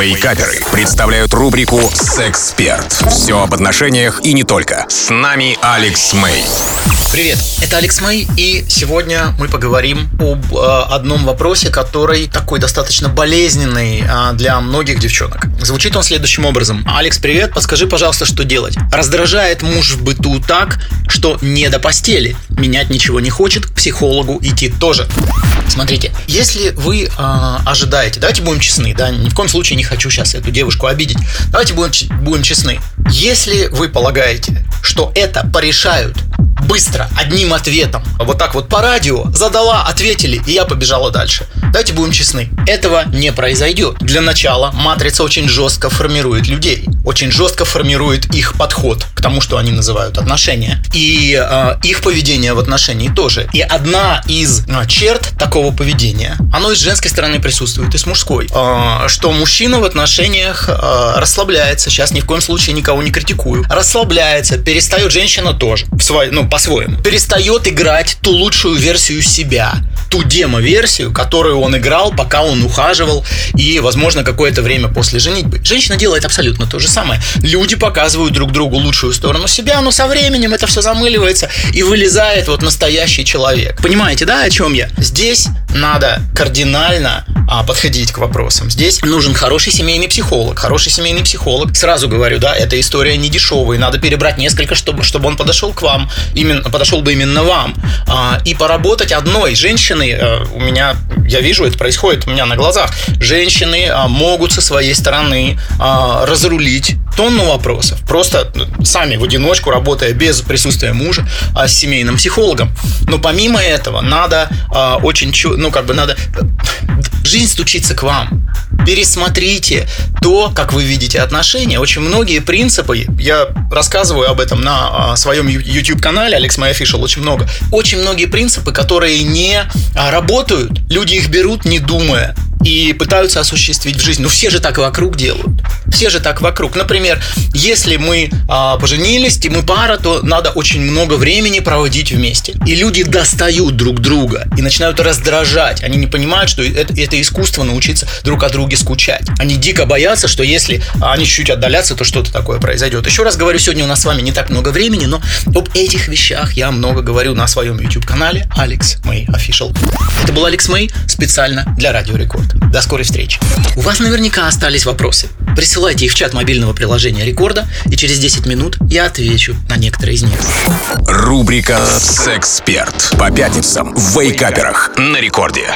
Вейкаперы представляют рубрику «Сексперт». Все об отношениях и не только. С нами Алекс Мэй. Привет, это Алекс Мэй, и сегодня мы поговорим об э, одном вопросе, который такой достаточно болезненный э, для многих девчонок. Звучит он следующим образом. Алекс, привет, подскажи, пожалуйста, что делать. Раздражает муж в быту так, что не до постели. Менять ничего не хочет, к психологу идти тоже. Смотрите, если вы э, ожидаете, давайте будем честны, да, ни в коем случае не хочу сейчас эту девушку обидеть. Давайте будем, будем честны. Если вы полагаете, что это порешают быстро, одним ответом, вот так вот по радио, задала, ответили, и я побежала дальше. Давайте будем честны, этого не произойдет. Для начала матрица очень жестко формирует людей, очень жестко формирует их подход к тому, что они называют отношения, и э, их поведение в отношении тоже. И одна из э, черт такого поведения, оно и с женской стороны присутствует, и с мужской, э, что мужчина в отношениях э, расслабляется, сейчас ни в коем случае никого не критикую, расслабляется, перестает женщина тоже, в свой, ну, по-своему, перестает играть ту лучшую версию себя, ту демо-версию, которую он играл, пока он ухаживал и, возможно, какое-то время после женитьбы. Женщина делает абсолютно то же самое. Люди показывают друг другу лучшую сторону себя, но со временем это все замыливается и вылезает вот настоящий человек. Понимаете, да, о чем я? Здесь надо кардинально а, подходить к вопросам. Здесь нужен хороший семейный психолог. Хороший семейный психолог, сразу говорю, да, эта история не дешевая. Надо перебрать несколько, чтобы, чтобы он подошел к вам, именно, подошел бы именно вам. А, и поработать одной женщиной, а, у меня, я вижу, это происходит у меня на глазах. Женщины а, могут со своей стороны а, разрулить тонну вопросов, просто ну, сами в одиночку, работая без присутствия мужа, а с семейным психологом. Но помимо этого, надо а, очень, ну, как бы надо жизнь стучится к вам. Пересмотрите то, как вы видите отношения. Очень многие принципы, я рассказываю об этом на а, своем YouTube-канале Алекс My очень много. Очень многие принципы, которые не а, работают, люди их берут, не думая и пытаются осуществить в жизни. Ну, все же так вокруг делают. Все же так вокруг. Например, если мы а, поженились, и мы пара, то надо очень много времени проводить вместе. И люди достают друг друга и начинают раздражать. Они не понимают, что это, это искусство научиться друг о друге скучать. Они дико боятся, что если они чуть-чуть отдалятся, то что-то такое произойдет. Еще раз говорю, сегодня у нас с вами не так много времени, но об этих вещах я много говорю на своем YouTube-канале Алекс Мэй Official. Это был Алекс Мэй специально для Радио Рекорд. До скорой встречи. У вас наверняка остались вопросы. Присылайте их в чат мобильного приложения Рекорда, и через 10 минут я отвечу на некоторые из них. Рубрика «Сексперт» по пятницам в Вейкаперах на Рекорде.